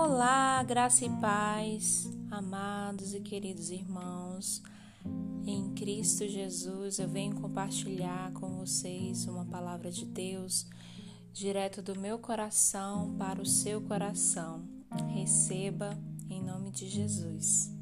Olá, graça e paz, amados e queridos irmãos. Em Cristo Jesus, eu venho compartilhar com vocês uma palavra de Deus direto do meu coração para o seu coração. Receba em nome de Jesus.